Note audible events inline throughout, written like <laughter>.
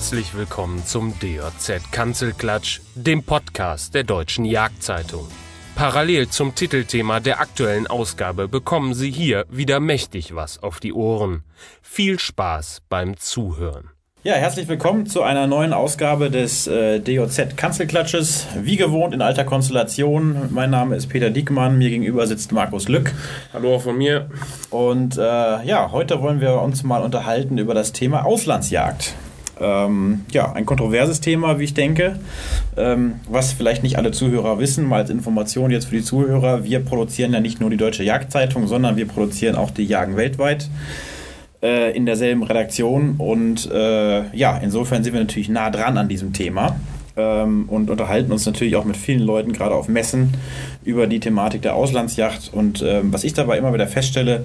Herzlich willkommen zum DJZ Kanzelklatsch, dem Podcast der Deutschen Jagdzeitung. Parallel zum Titelthema der aktuellen Ausgabe bekommen Sie hier wieder mächtig was auf die Ohren. Viel Spaß beim Zuhören. Ja, herzlich willkommen zu einer neuen Ausgabe des äh, DJZ Kanzelklatsches. Wie gewohnt in alter Konstellation. Mein Name ist Peter Diekmann, mir gegenüber sitzt Markus Lück. Hallo auch von mir. Und äh, ja, heute wollen wir uns mal unterhalten über das Thema Auslandsjagd. Ähm, ja, ein kontroverses Thema, wie ich denke, ähm, was vielleicht nicht alle Zuhörer wissen, mal als Information jetzt für die Zuhörer. Wir produzieren ja nicht nur die Deutsche Jagdzeitung, sondern wir produzieren auch die Jagen weltweit äh, in derselben Redaktion. Und äh, ja, insofern sind wir natürlich nah dran an diesem Thema ähm, und unterhalten uns natürlich auch mit vielen Leuten, gerade auf Messen, über die Thematik der Auslandsjacht. Und ähm, was ich dabei immer wieder feststelle,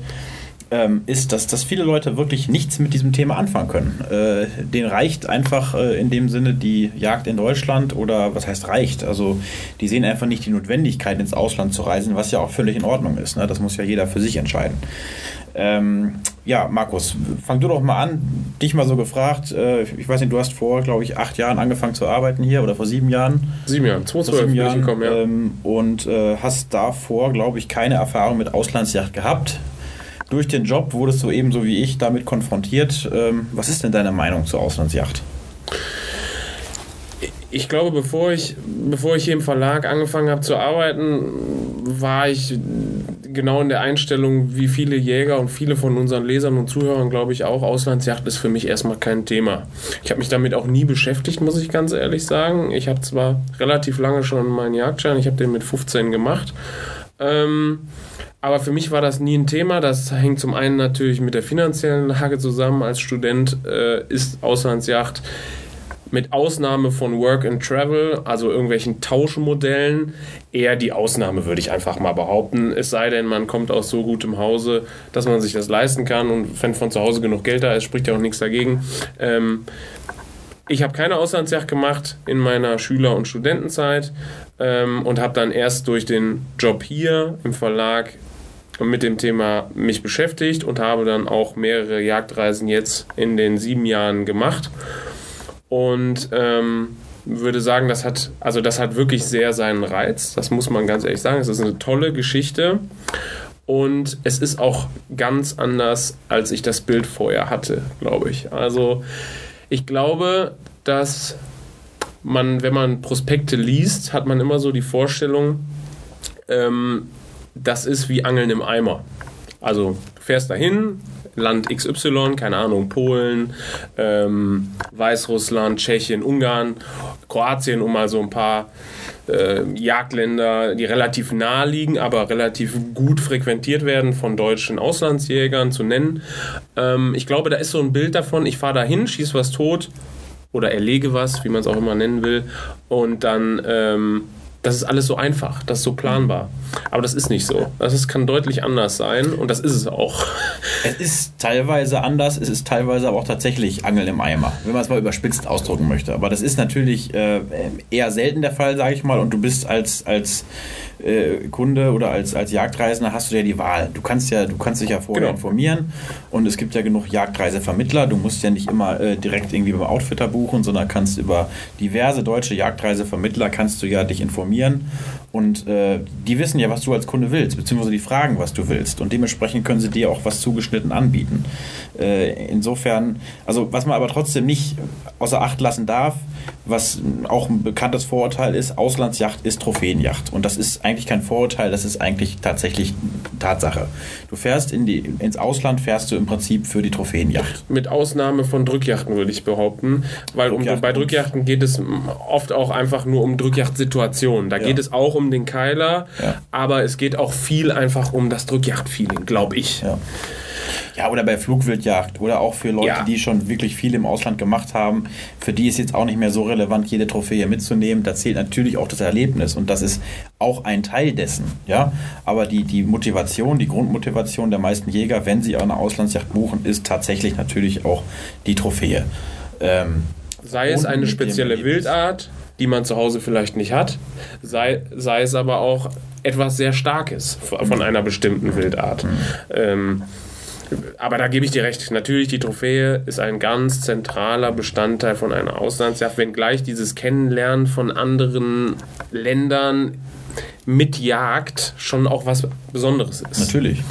ähm, ist, dass, dass viele Leute wirklich nichts mit diesem Thema anfangen können. Äh, denen reicht einfach äh, in dem Sinne die Jagd in Deutschland oder was heißt reicht? Also die sehen einfach nicht die Notwendigkeit, ins Ausland zu reisen, was ja auch völlig in Ordnung ist. Ne? Das muss ja jeder für sich entscheiden. Ähm, ja, Markus, fang du doch mal an. Dich mal so gefragt. Äh, ich weiß nicht, du hast vor, glaube ich, acht Jahren angefangen zu arbeiten hier oder vor sieben Jahren. Sieben Jahren, 2012 sieben Jahren, gekommen, ja. Ähm, und äh, hast davor, glaube ich, keine Erfahrung mit Auslandsjacht gehabt durch den Job wurdest du ebenso wie ich damit konfrontiert. Ähm, was ist denn deine Meinung zur Auslandsjacht? Ich glaube, bevor ich, bevor ich hier im Verlag angefangen habe zu arbeiten, war ich genau in der Einstellung, wie viele Jäger und viele von unseren Lesern und Zuhörern, glaube ich, auch. Auslandsjacht ist für mich erstmal kein Thema. Ich habe mich damit auch nie beschäftigt, muss ich ganz ehrlich sagen. Ich habe zwar relativ lange schon meinen Jagdschein, ich habe den mit 15 gemacht. Ähm, aber für mich war das nie ein Thema. Das hängt zum einen natürlich mit der finanziellen Lage zusammen. Als Student äh, ist Auslandsjacht mit Ausnahme von Work and Travel, also irgendwelchen Tauschmodellen, eher die Ausnahme, würde ich einfach mal behaupten. Es sei denn, man kommt aus so gutem Hause, dass man sich das leisten kann und wenn von zu Hause genug Geld da ist, spricht ja auch nichts dagegen. Ähm, ich habe keine Auslandsjacht gemacht in meiner Schüler- und Studentenzeit ähm, und habe dann erst durch den Job hier im Verlag mit dem Thema mich beschäftigt und habe dann auch mehrere Jagdreisen jetzt in den sieben Jahren gemacht. Und ähm, würde sagen, das hat, also das hat wirklich sehr seinen Reiz. Das muss man ganz ehrlich sagen. Es ist eine tolle Geschichte. Und es ist auch ganz anders, als ich das Bild vorher hatte, glaube ich. Also ich glaube, dass man, wenn man Prospekte liest, hat man immer so die Vorstellung, ähm, das ist wie Angeln im Eimer. Also du fährst dahin, Land XY, keine Ahnung, Polen, ähm, Weißrussland, Tschechien, Ungarn, Kroatien, um mal so ein paar äh, Jagdländer, die relativ nahe liegen, aber relativ gut frequentiert werden von deutschen Auslandsjägern zu nennen. Ähm, ich glaube, da ist so ein Bild davon, ich fahre dahin, schieße was tot oder erlege was, wie man es auch immer nennen will, und dann ähm, das ist alles so einfach, das ist so planbar. Aber das ist nicht so. Das ist, kann deutlich anders sein und das ist es auch. Es ist teilweise anders, es ist teilweise aber auch tatsächlich Angeln im Eimer, wenn man es mal überspitzt ausdrücken möchte. Aber das ist natürlich äh, eher selten der Fall, sage ich mal. Und du bist als, als äh, Kunde oder als, als Jagdreisender hast du ja die Wahl. Du kannst ja, du kannst dich ja vorher genau. informieren und es gibt ja genug Jagdreisevermittler. Du musst ja nicht immer äh, direkt irgendwie beim Outfitter buchen, sondern kannst über diverse deutsche Jagdreisevermittler kannst du ja dich informieren informieren. Und äh, die wissen ja, was du als Kunde willst, beziehungsweise die fragen, was du willst. Und dementsprechend können sie dir auch was zugeschnitten anbieten. Äh, insofern, also was man aber trotzdem nicht außer Acht lassen darf, was auch ein bekanntes Vorurteil ist, Auslandsjacht ist Trophäenjacht. Und das ist eigentlich kein Vorurteil, das ist eigentlich tatsächlich Tatsache. Du fährst in die, ins Ausland, fährst du im Prinzip für die Trophäenjacht. Mit Ausnahme von Drückjachten, würde ich behaupten. Weil um, bei Drückjachten geht es oft auch einfach nur um Drückjachtsituationen. Da ja. geht es auch um um den Keiler, ja. aber es geht auch viel einfach um das Drückjagd-Feeling, glaube ich. Ja. Ja, oder bei Flugwildjagd oder auch für Leute, ja. die schon wirklich viel im Ausland gemacht haben. Für die ist jetzt auch nicht mehr so relevant, jede Trophäe mitzunehmen. Da zählt natürlich auch das Erlebnis und das ist auch ein Teil dessen. Ja, aber die, die Motivation, die Grundmotivation der meisten Jäger, wenn sie eine Auslandsjagd buchen, ist tatsächlich natürlich auch die Trophäe. Ähm, Sei es eine spezielle Wildart, die man zu Hause vielleicht nicht hat, sei, sei es aber auch etwas sehr Starkes von einer bestimmten Wildart. Mhm. Ähm, aber da gebe ich dir recht. Natürlich, die Trophäe ist ein ganz zentraler Bestandteil von einer Auslandsjagd, wenngleich dieses Kennenlernen von anderen Ländern mit Jagd schon auch was Besonderes ist. Natürlich.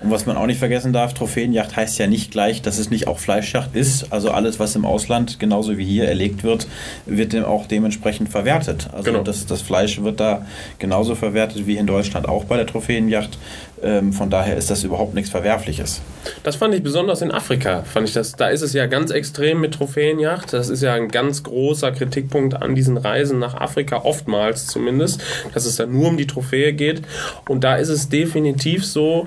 Und was man auch nicht vergessen darf, Trophäenjagd heißt ja nicht gleich, dass es nicht auch Fleischjagd ist. Also alles, was im Ausland genauso wie hier erlegt wird, wird dem auch dementsprechend verwertet. Also genau. das, das Fleisch wird da genauso verwertet wie in Deutschland auch bei der Trophäenjagd. Ähm, von daher ist das überhaupt nichts Verwerfliches. Das fand ich besonders in Afrika. Fand ich das, da ist es ja ganz extrem mit Trophäenjagd. Das ist ja ein ganz großer Kritikpunkt an diesen Reisen nach Afrika, oftmals zumindest, dass es da nur um die Trophäe geht. Und da ist es definitiv so,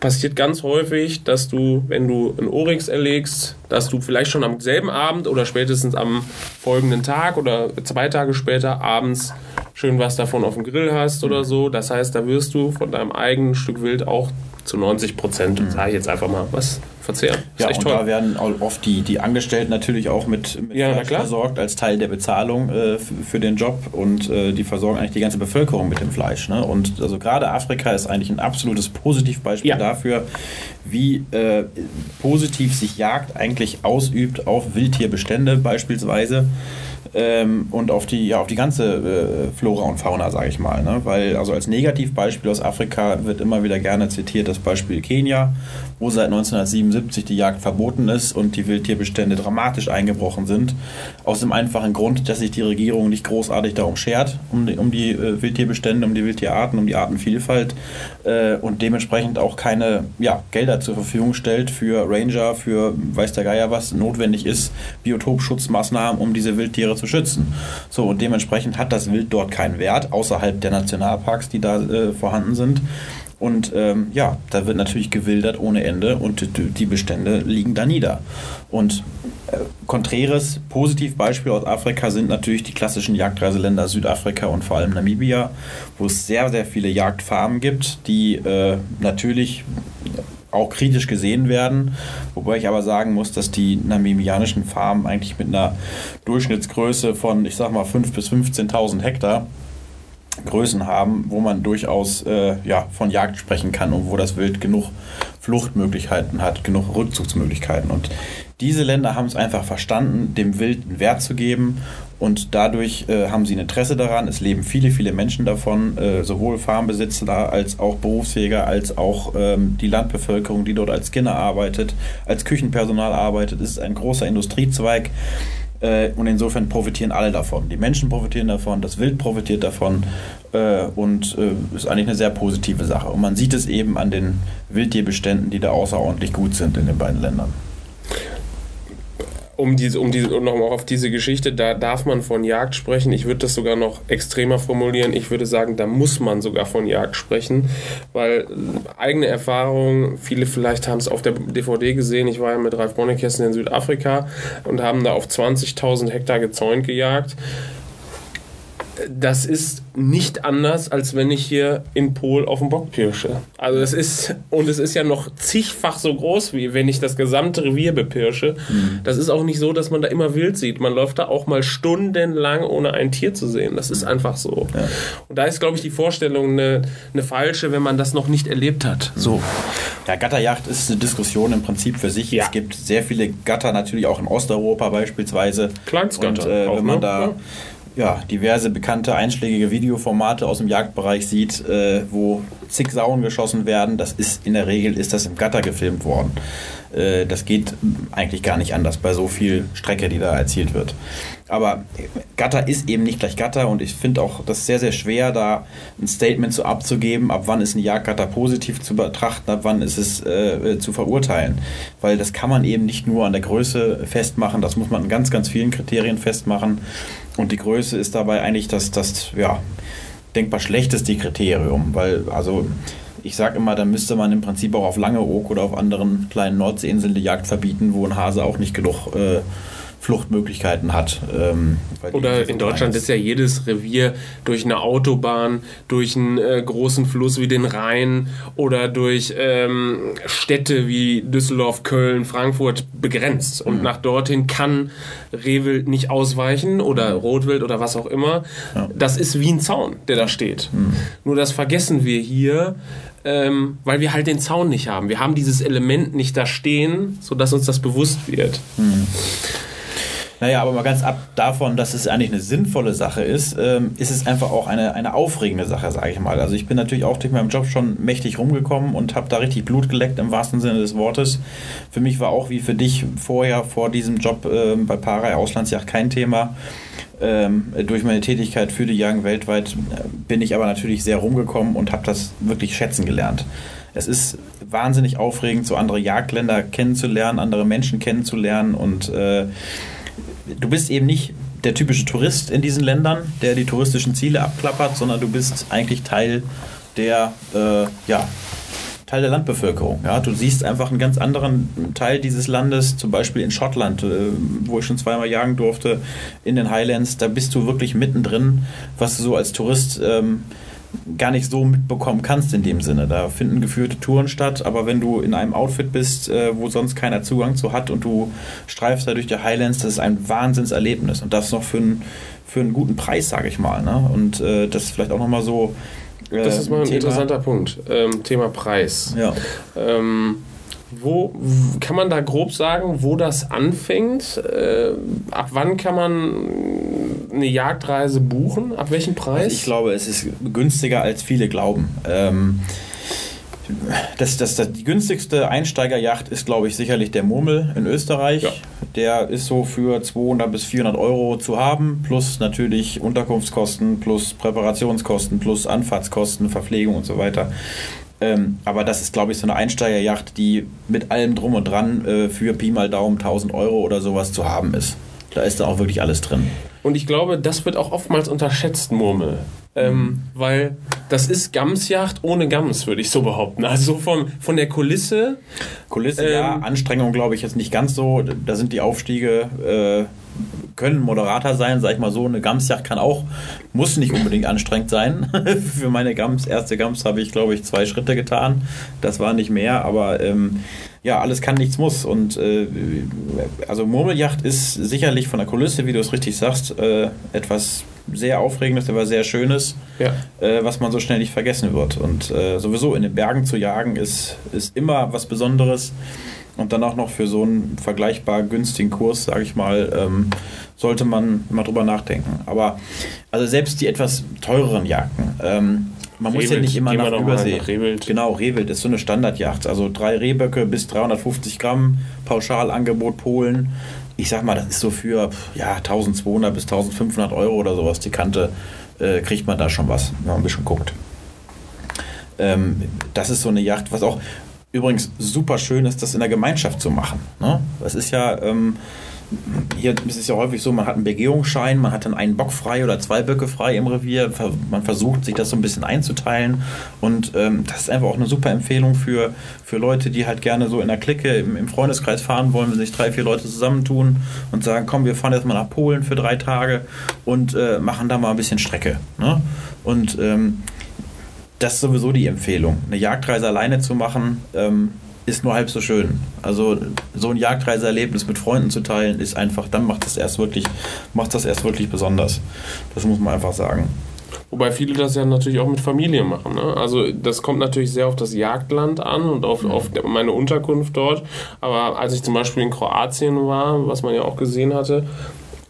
passiert ganz häufig, dass du, wenn du ein Oryx erlegst, dass du vielleicht schon am selben Abend oder spätestens am folgenden Tag oder zwei Tage später abends schön was davon auf dem Grill hast oder so. Das heißt, da wirst du von deinem eigenen Stück Wild auch zu 90 Prozent, mhm. sage ich jetzt einfach mal, was verzehren. Ja, und toll. da werden oft die, die Angestellten natürlich auch mit, mit ja, versorgt als Teil der Bezahlung äh, für den Job und äh, die versorgen eigentlich die ganze Bevölkerung mit dem Fleisch. Ne? Und also gerade Afrika ist eigentlich ein absolutes Positivbeispiel ja. dafür, wie äh, positiv sich Jagd eigentlich ausübt auf Wildtierbestände beispielsweise ähm, und auf die, ja, auf die ganze äh, Flora und Fauna, sage ich mal. Ne? Weil, also als Negativbeispiel aus Afrika wird immer wieder gerne zitiert das Beispiel Kenia, wo seit 1977 die Jagd verboten ist und die Wildtierbestände dramatisch eingebrochen sind. Aus dem einfachen Grund, dass sich die Regierung nicht großartig darum schert, um die, um die äh, Wildtierbestände, um die Wildtierarten, um die Artenvielfalt äh, und dementsprechend auch keine ja, Gelder zur Verfügung stellt für Ranger, für weiß der Geier was notwendig ist, Biotopschutzmaßnahmen, um diese Wildtiere zu zu schützen. So, und dementsprechend hat das Wild dort keinen Wert, außerhalb der Nationalparks, die da äh, vorhanden sind. Und ähm, ja, da wird natürlich gewildert ohne Ende und die Bestände liegen da nieder. Und äh, konträres Positivbeispiel aus Afrika sind natürlich die klassischen Jagdreiseländer Südafrika und vor allem Namibia, wo es sehr, sehr viele Jagdfarmen gibt, die äh, natürlich auch kritisch gesehen werden. Wobei ich aber sagen muss, dass die namibianischen Farmen eigentlich mit einer Durchschnittsgröße von, ich sag mal, 5.000 bis 15.000 Hektar Größen haben, wo man durchaus äh, ja, von Jagd sprechen kann und wo das Wild genug Fluchtmöglichkeiten hat, genug Rückzugsmöglichkeiten. Und diese Länder haben es einfach verstanden, dem Wild einen Wert zu geben und dadurch äh, haben sie ein Interesse daran. Es leben viele, viele Menschen davon, äh, sowohl Farmbesitzer als auch Berufsjäger, als auch ähm, die Landbevölkerung, die dort als Skinner arbeitet, als Küchenpersonal arbeitet. Es ist ein großer Industriezweig. Äh, und insofern profitieren alle davon. Die Menschen profitieren davon, das Wild profitiert davon äh, und äh, ist eigentlich eine sehr positive Sache. Und man sieht es eben an den Wildtierbeständen, die da außerordentlich gut sind in den beiden Ländern um diese, um diese, um nochmal auf diese Geschichte, da darf man von Jagd sprechen. Ich würde das sogar noch extremer formulieren. Ich würde sagen, da muss man sogar von Jagd sprechen, weil äh, eigene Erfahrungen, viele vielleicht haben es auf der DVD gesehen. Ich war ja mit Ralf Bonnekessen in Südafrika und haben da auf 20.000 Hektar gezäunt gejagt das ist nicht anders, als wenn ich hier in Pol auf dem Bock pirsche. Also es ist, und es ist ja noch zigfach so groß, wie wenn ich das gesamte Revier bepirsche. Mhm. Das ist auch nicht so, dass man da immer wild sieht. Man läuft da auch mal stundenlang, ohne ein Tier zu sehen. Das ist einfach so. Ja. Und da ist, glaube ich, die Vorstellung eine, eine falsche, wenn man das noch nicht erlebt hat. So. Ja, Gatterjacht ist eine Diskussion im Prinzip für sich. Ja. Es gibt sehr viele Gatter, natürlich auch in Osteuropa beispielsweise. Kleinstgatter. Und äh, wenn man ne? da ja ja, diverse bekannte einschlägige Videoformate aus dem Jagdbereich sieht, äh, wo zig Sauen geschossen werden, das ist in der Regel ist das im Gatter gefilmt worden. Äh, das geht eigentlich gar nicht anders bei so viel Strecke, die da erzielt wird. Aber Gatter ist eben nicht gleich Gatter und ich finde auch das sehr, sehr schwer, da ein Statement zu abzugeben, ab wann ist ein Jagdgatter positiv zu betrachten, ab wann ist es äh, zu verurteilen. Weil das kann man eben nicht nur an der Größe festmachen, das muss man an ganz, ganz vielen Kriterien festmachen. Und die Größe ist dabei eigentlich das, das ja, denkbar schlechteste Kriterium, weil also ich sage immer, da müsste man im Prinzip auch auf Langeoog oder auf anderen kleinen Nordseeinseln die Jagd verbieten, wo ein Hase auch nicht genug äh, Fluchtmöglichkeiten hat. Ähm, Oder in Deutschland ist ja jedes Revier durch eine Autobahn, durch einen äh, großen Fluss wie den Rhein oder durch ähm, Städte wie Düsseldorf, Köln, Frankfurt begrenzt. Und mhm. nach dorthin kann Rehwild nicht ausweichen oder Rotwild oder was auch immer. Ja. Das ist wie ein Zaun, der da steht. Mhm. Nur das vergessen wir hier, ähm, weil wir halt den Zaun nicht haben. Wir haben dieses Element nicht da stehen, sodass uns das bewusst wird. Mhm. Naja, aber mal ganz ab davon, dass es eigentlich eine sinnvolle Sache ist, ähm, ist es einfach auch eine, eine aufregende Sache, sage ich mal. Also ich bin natürlich auch durch meinen Job schon mächtig rumgekommen und habe da richtig Blut geleckt im wahrsten Sinne des Wortes. Für mich war auch wie für dich vorher, vor diesem Job äh, bei Parei Auslandsjacht kein Thema. Ähm, durch meine Tätigkeit für die Jagen weltweit äh, bin ich aber natürlich sehr rumgekommen und habe das wirklich schätzen gelernt. Es ist wahnsinnig aufregend, so andere Jagdländer kennenzulernen, andere Menschen kennenzulernen und äh, du bist eben nicht der typische Tourist in diesen Ländern, der die touristischen Ziele abklappert, sondern du bist eigentlich Teil der, äh, ja, Teil der Landbevölkerung. Ja, du siehst einfach einen ganz anderen Teil dieses Landes, zum Beispiel in Schottland, äh, wo ich schon zweimal jagen durfte, in den Highlands. Da bist du wirklich mittendrin, was du so als Tourist ähm, gar nicht so mitbekommen kannst in dem Sinne. Da finden geführte Touren statt, aber wenn du in einem Outfit bist, äh, wo sonst keiner Zugang zu hat und du streifst da durch die Highlands, das ist ein Wahnsinnserlebnis und das noch für, ein, für einen guten Preis, sage ich mal. Ne? Und äh, das ist vielleicht auch nochmal so. Äh, das ist mal ein Thema. interessanter Punkt. Ähm, Thema Preis. Ja. Ähm, wo kann man da grob sagen, wo das anfängt? Äh, ab wann kann man eine Jagdreise buchen? Ab welchem Preis? Also ich glaube, es ist günstiger als viele glauben. Ähm, das, das, das, die günstigste Einsteigerjacht ist, glaube ich, sicherlich der Murmel in Österreich. Ja. Der ist so für 200 bis 400 Euro zu haben, plus natürlich Unterkunftskosten, plus Präparationskosten, plus Anfahrtskosten, Verpflegung und so weiter. Ähm, aber das ist, glaube ich, so eine Einsteigerjacht, die mit allem drum und dran äh, für Pi mal Daumen 1000 Euro oder sowas zu haben ist. Da ist da auch wirklich alles drin. Und ich glaube, das wird auch oftmals unterschätzt, Murmel. Ähm, weil das ist Gamsjacht ohne Gams, würde ich so behaupten. Also von, von der Kulisse. Kulisse, ähm, ja. Anstrengung glaube ich jetzt nicht ganz so. Da sind die Aufstiege, äh, können moderater sein, sag ich mal so. Eine Gamsjacht kann auch, muss nicht unbedingt anstrengend sein. <laughs> Für meine Gams, erste Gams habe ich glaube ich zwei Schritte getan. Das war nicht mehr, aber ähm, ja, alles kann, nichts muss. Und äh, also Murmeljacht ist sicherlich von der Kulisse, wie du es richtig sagst, äh, etwas sehr Aufregendes, aber sehr Schönes, ja. äh, was man so schnell nicht vergessen wird. Und äh, sowieso in den Bergen zu jagen ist, ist immer was Besonderes. Und dann auch noch für so einen vergleichbar günstigen Kurs, sage ich mal, ähm, sollte man mal drüber nachdenken. Aber also selbst die etwas teureren Jagden, ähm, man Rehwild, muss ja nicht immer nach Übersee. Nach Rehwild. Genau, Rehwild ist so eine Standardjacht. Also drei Rehböcke bis 350 Gramm, Pauschalangebot Polen. Ich sag mal, das ist so für ja, 1200 bis 1500 Euro oder sowas. Die Kante äh, kriegt man da schon was, wenn man ein bisschen guckt. Ähm, das ist so eine Yacht, was auch übrigens super schön ist, das in der Gemeinschaft zu machen. Ne? Das ist ja. Ähm, hier ist es ja häufig so, man hat einen Begehungsschein, man hat dann einen Bock frei oder zwei Böcke frei im Revier. Man versucht, sich das so ein bisschen einzuteilen. Und ähm, das ist einfach auch eine super Empfehlung für, für Leute, die halt gerne so in der Clique im, im Freundeskreis fahren wollen, wenn sich drei, vier Leute zusammentun und sagen, komm, wir fahren jetzt mal nach Polen für drei Tage und äh, machen da mal ein bisschen Strecke. Ne? Und ähm, das ist sowieso die Empfehlung. Eine Jagdreise alleine zu machen, ähm, ist nur halb so schön. Also so ein Jagdreiseerlebnis mit Freunden zu teilen, ist einfach, dann macht das erst wirklich, macht das erst wirklich besonders. Das muss man einfach sagen. Wobei viele das ja natürlich auch mit Familie machen. Ne? Also das kommt natürlich sehr auf das Jagdland an und auf, mhm. auf meine Unterkunft dort. Aber als ich zum Beispiel in Kroatien war, was man ja auch gesehen hatte,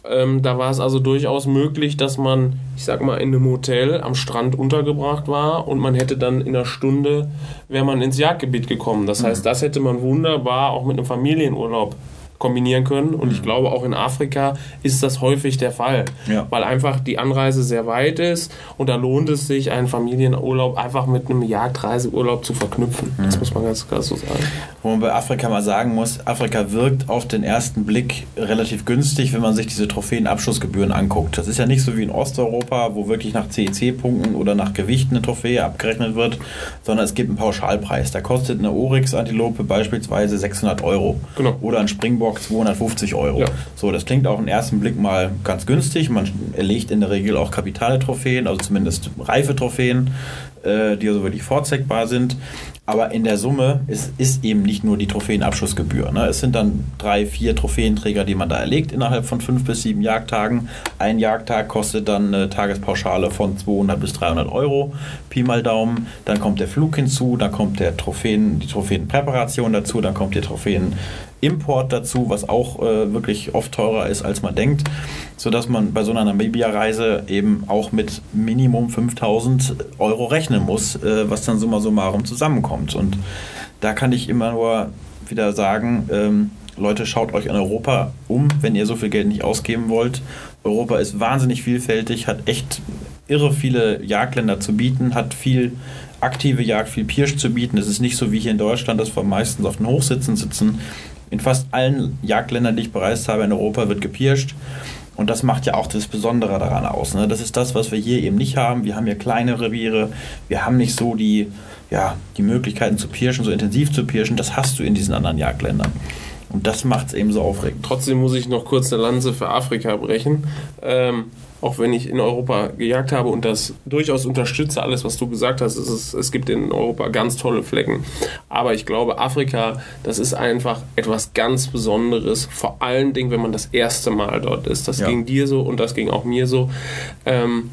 ähm, da war es also durchaus möglich, dass man, ich sag mal, in einem Hotel am Strand untergebracht war und man hätte dann in einer Stunde, wäre man ins Jagdgebiet gekommen. Das heißt, mhm. das hätte man wunderbar auch mit einem Familienurlaub kombinieren können. Und ich mhm. glaube, auch in Afrika ist das häufig der Fall, ja. weil einfach die Anreise sehr weit ist und da lohnt es sich, einen Familienurlaub einfach mit einem Jagdreiseurlaub zu verknüpfen. Mhm. Das muss man ganz klar so sagen. Wo man bei Afrika mal sagen muss, Afrika wirkt auf den ersten Blick relativ günstig, wenn man sich diese Trophäenabschussgebühren anguckt. Das ist ja nicht so wie in Osteuropa, wo wirklich nach CEC-Punkten oder nach Gewicht eine Trophäe abgerechnet wird, sondern es gibt einen Pauschalpreis. Da kostet eine Oryx-Antilope beispielsweise 600 Euro. Genau. Oder ein Springbock Bock 250 Euro. Ja. So, das klingt auf den ersten Blick mal ganz günstig. Man erlegt in der Regel auch Kapitale-Trophäen, also zumindest reife Trophäen, äh, die also wirklich vorzeigbar sind. Aber in der Summe ist, ist eben nicht nur die Trophäenabschussgebühr. Ne? Es sind dann drei, vier Trophäenträger, die man da erlegt innerhalb von fünf bis sieben Jagdtagen. Ein Jagdtag kostet dann eine Tagespauschale von 200 bis 300 Euro, Pi mal Daumen. Dann kommt der Flug hinzu, dann kommt der Trophäen, die Trophäenpräparation dazu, dann kommt die Trophäen Import dazu, was auch äh, wirklich oft teurer ist, als man denkt, sodass man bei so einer Namibia-Reise eben auch mit Minimum 5000 Euro rechnen muss, äh, was dann summa summarum zusammenkommt. Und da kann ich immer nur wieder sagen, ähm, Leute, schaut euch in Europa um, wenn ihr so viel Geld nicht ausgeben wollt. Europa ist wahnsinnig vielfältig, hat echt irre viele Jagdländer zu bieten, hat viel aktive Jagd, viel Pirsch zu bieten. Es ist nicht so wie hier in Deutschland, dass wir meistens auf den Hochsitzen sitzen in fast allen Jagdländern, die ich bereist habe in Europa, wird gepirscht. Und das macht ja auch das Besondere daran aus. Ne? Das ist das, was wir hier eben nicht haben. Wir haben hier kleine Reviere. Wir haben nicht so die, ja, die Möglichkeiten zu pirschen, so intensiv zu pirschen. Das hast du in diesen anderen Jagdländern. Und das macht es eben so aufregend. Trotzdem muss ich noch kurz eine Lanze für Afrika brechen. Ähm, auch wenn ich in Europa gejagt habe und das durchaus unterstütze, alles, was du gesagt hast. Es, ist, es gibt in Europa ganz tolle Flecken. Aber ich glaube, Afrika, das ist einfach etwas ganz Besonderes. Vor allen Dingen, wenn man das erste Mal dort ist. Das ja. ging dir so und das ging auch mir so. Ähm,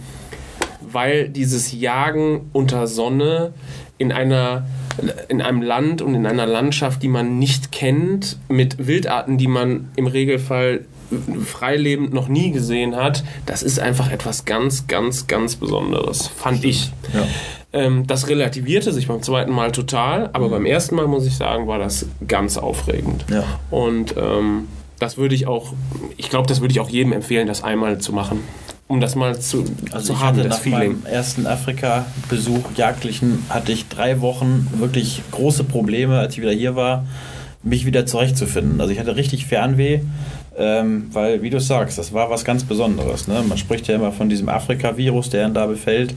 weil dieses Jagen unter Sonne in einer in einem Land und in einer Landschaft, die man nicht kennt, mit Wildarten, die man im Regelfall freilebend noch nie gesehen hat, das ist einfach etwas ganz, ganz, ganz Besonderes, fand ich. Ja. Ähm, das relativierte sich beim zweiten Mal total, aber mhm. beim ersten Mal, muss ich sagen, war das ganz aufregend. Ja. Und ähm, das würde ich auch, ich glaube, das würde ich auch jedem empfehlen, das einmal zu machen. Um das mal zu, also zu haben, das nach Feeling. Meinem ersten Afrika-Besuch, jagdlichen, hatte ich drei Wochen wirklich große Probleme, als ich wieder hier war, mich wieder zurechtzufinden. Also ich hatte richtig Fernweh ähm, weil, wie du sagst, das war was ganz Besonderes. Ne? Man spricht ja immer von diesem Afrika-Virus, der ihn da befällt.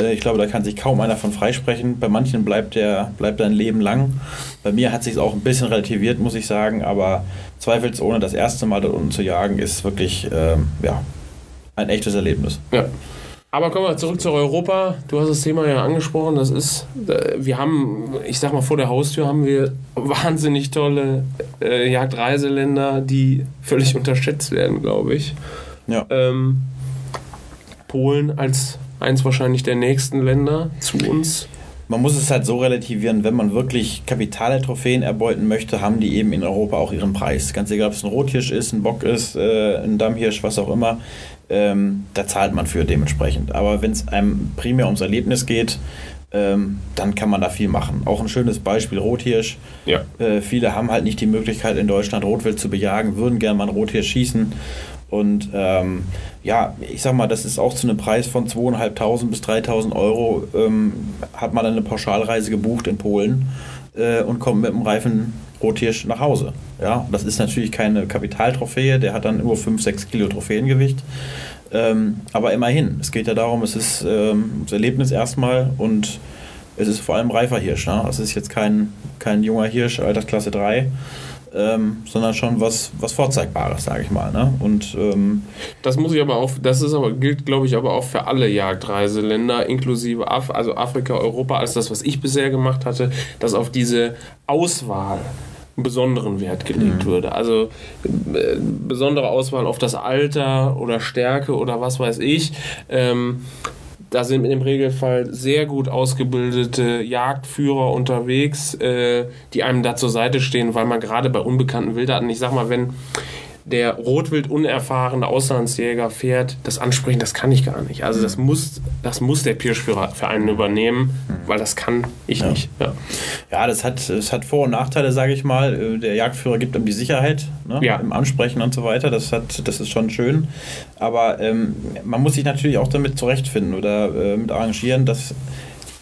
Äh, ich glaube, da kann sich kaum einer von freisprechen. Bei manchen bleibt der bleibt ein Leben lang. Bei mir hat sich auch ein bisschen relativiert, muss ich sagen, aber zweifelsohne das erste Mal dort unten zu jagen, ist wirklich ähm, ja, ein echtes Erlebnis. Ja. Aber kommen wir zurück zu Europa. Du hast das Thema ja angesprochen. Das ist, äh, wir haben, ich sag mal, vor der Haustür haben wir <laughs> wahnsinnig tolle äh, Jagdreiseländer, die völlig unterschätzt werden, glaube ich. Ja. Ähm, Polen als eins wahrscheinlich der nächsten Länder zu uns. Man muss es halt so relativieren, wenn man wirklich kapitale Trophäen erbeuten möchte, haben die eben in Europa auch ihren Preis. Ganz egal, ob es ein Rothirsch ist, ein Bock ist, äh, ein Dammhirsch, was auch immer ähm, da zahlt man für dementsprechend. Aber wenn es einem primär ums Erlebnis geht, ähm, dann kann man da viel machen. Auch ein schönes Beispiel Rothirsch. Ja. Äh, viele haben halt nicht die Möglichkeit in Deutschland Rotwild zu bejagen, würden gerne mal einen Rothirsch schießen. Und ähm, ja, ich sag mal, das ist auch zu einem Preis von 2.500 bis 3.000 Euro, ähm, hat man eine Pauschalreise gebucht in Polen äh, und kommt mit einem reifen Rothirsch nach Hause. Ja, das ist natürlich keine Kapitaltrophäe, der hat dann nur 5, 6 Kilo Trophäengewicht. Ähm, aber immerhin, es geht ja darum, es ist ähm, das Erlebnis erstmal und es ist vor allem reifer Hirsch. Ne? Es ist jetzt kein, kein junger Hirsch, Altersklasse 3, ähm, sondern schon was, was Vorzeigbares, sage ich mal. Ne? Und, ähm, das muss ich aber auch, das ist aber, gilt, glaube ich, aber auch für alle Jagdreiseländer, inklusive Af also Afrika, Europa, als das, was ich bisher gemacht hatte, dass auf diese Auswahl besonderen Wert gelegt mhm. würde. Also äh, besondere Auswahl auf das Alter oder Stärke oder was weiß ich. Ähm, da sind im Regelfall sehr gut ausgebildete Jagdführer unterwegs, äh, die einem da zur Seite stehen, weil man gerade bei unbekannten Wildarten, ich sag mal, wenn der Rotwild unerfahrene Auslandsjäger fährt, das ansprechen, das kann ich gar nicht. Also das muss, das muss der Pirschführer für einen übernehmen, weil das kann ich ja. nicht. Ja, ja das, hat, das hat Vor- und Nachteile, sage ich mal. Der Jagdführer gibt ihm die Sicherheit ne, ja. im Ansprechen und so weiter. Das, hat, das ist schon schön. Aber ähm, man muss sich natürlich auch damit zurechtfinden oder äh, mit arrangieren, dass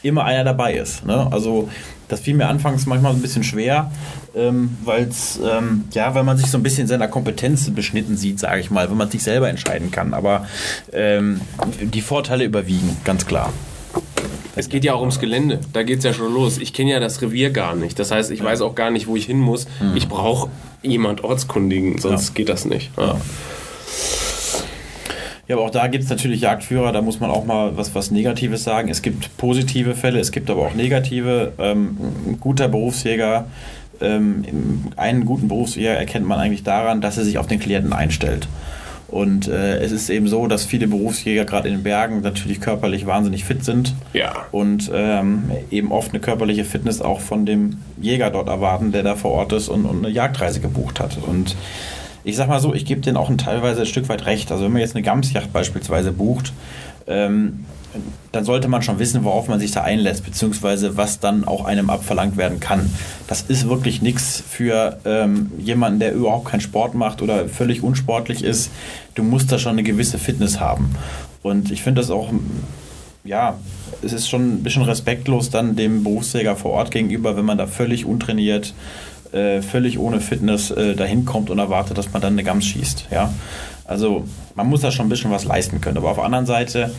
immer einer dabei ist. Ne? Also das fiel mir anfangs manchmal ein bisschen schwer, ähm, weil ähm, ja, weil man sich so ein bisschen seiner Kompetenz beschnitten sieht, sage ich mal, wenn man sich selber entscheiden kann. Aber ähm, die Vorteile überwiegen, ganz klar. Es geht ja auch ums Gelände. Da geht es ja schon los. Ich kenne ja das Revier gar nicht. Das heißt, ich weiß auch gar nicht, wo ich hin muss. Mhm. Ich brauche jemand Ortskundigen, sonst ja. geht das nicht. Ja. Ja, aber auch da gibt es natürlich Jagdführer, da muss man auch mal was, was Negatives sagen. Es gibt positive Fälle, es gibt aber auch negative. Ähm, ein guter Berufsjäger, ähm, einen guten Berufsjäger erkennt man eigentlich daran, dass er sich auf den Klienten einstellt. Und äh, es ist eben so, dass viele Berufsjäger gerade in den Bergen natürlich körperlich wahnsinnig fit sind. Ja. Und ähm, eben oft eine körperliche Fitness auch von dem Jäger dort erwarten, der da vor Ort ist und, und eine Jagdreise gebucht hat. Und ich sag mal so, ich gebe denen auch ein, teilweise ein Stück weit recht. Also wenn man jetzt eine Gamsjacht beispielsweise bucht, ähm, dann sollte man schon wissen, worauf man sich da einlässt, beziehungsweise was dann auch einem abverlangt werden kann. Das ist wirklich nichts für ähm, jemanden, der überhaupt keinen Sport macht oder völlig unsportlich ist. Du musst da schon eine gewisse Fitness haben. Und ich finde das auch, ja, es ist schon ein bisschen respektlos dann dem Berufsjäger vor Ort gegenüber, wenn man da völlig untrainiert, äh, völlig ohne Fitness äh, dahin kommt und erwartet, dass man dann eine Gams schießt. Ja? Also man muss da schon ein bisschen was leisten können. Aber auf der anderen Seite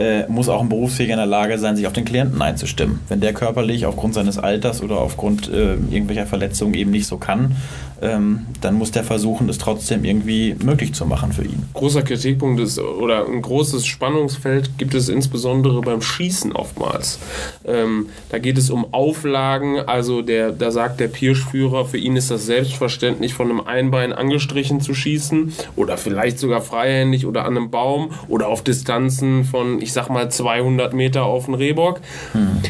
äh, muss auch ein Berufsjäger in der Lage sein, sich auf den Klienten einzustimmen. Wenn der körperlich aufgrund seines Alters oder aufgrund äh, irgendwelcher Verletzungen eben nicht so kann, ähm, dann muss der versuchen, es trotzdem irgendwie möglich zu machen für ihn. Großer Kritikpunkt ist, oder ein großes Spannungsfeld gibt es insbesondere beim Schießen oftmals. Ähm, da geht es um Auflagen, also der, da sagt der Pirschführer, für ihn ist das selbstverständlich, von einem Einbein angestrichen zu schießen oder vielleicht sogar freihändig oder an einem Baum oder auf Distanzen von, ich sag mal, 200 Meter auf den Rehbock. Hm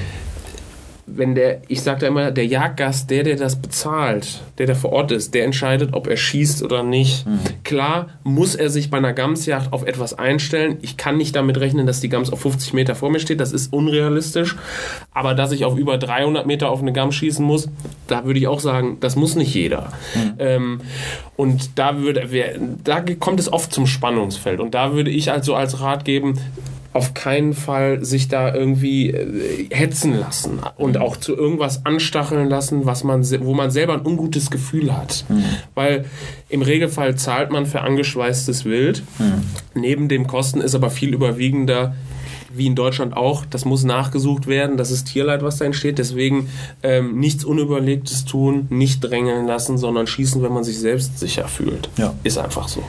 wenn der, ich sage da immer, der Jagdgast, der, der das bezahlt, der, der vor Ort ist, der entscheidet, ob er schießt oder nicht. Mhm. Klar muss er sich bei einer Gamsjacht auf etwas einstellen. Ich kann nicht damit rechnen, dass die Gams auf 50 Meter vor mir steht. Das ist unrealistisch. Aber dass ich auf über 300 Meter auf eine Gams schießen muss, da würde ich auch sagen, das muss nicht jeder. Mhm. Ähm, und da würde, da kommt es oft zum Spannungsfeld. Und da würde ich also als Rat geben, auf keinen Fall sich da irgendwie äh, hetzen lassen und mhm. auch zu irgendwas anstacheln lassen, was man, wo man selber ein ungutes Gefühl hat. Mhm. Weil im Regelfall zahlt man für angeschweißtes Wild. Mhm. Neben dem Kosten ist aber viel überwiegender wie in Deutschland auch, das muss nachgesucht werden, das ist Tierleid, was da entsteht. Deswegen ähm, nichts Unüberlegtes tun, nicht drängeln lassen, sondern schießen, wenn man sich selbst sicher fühlt. Ja. Ist einfach so.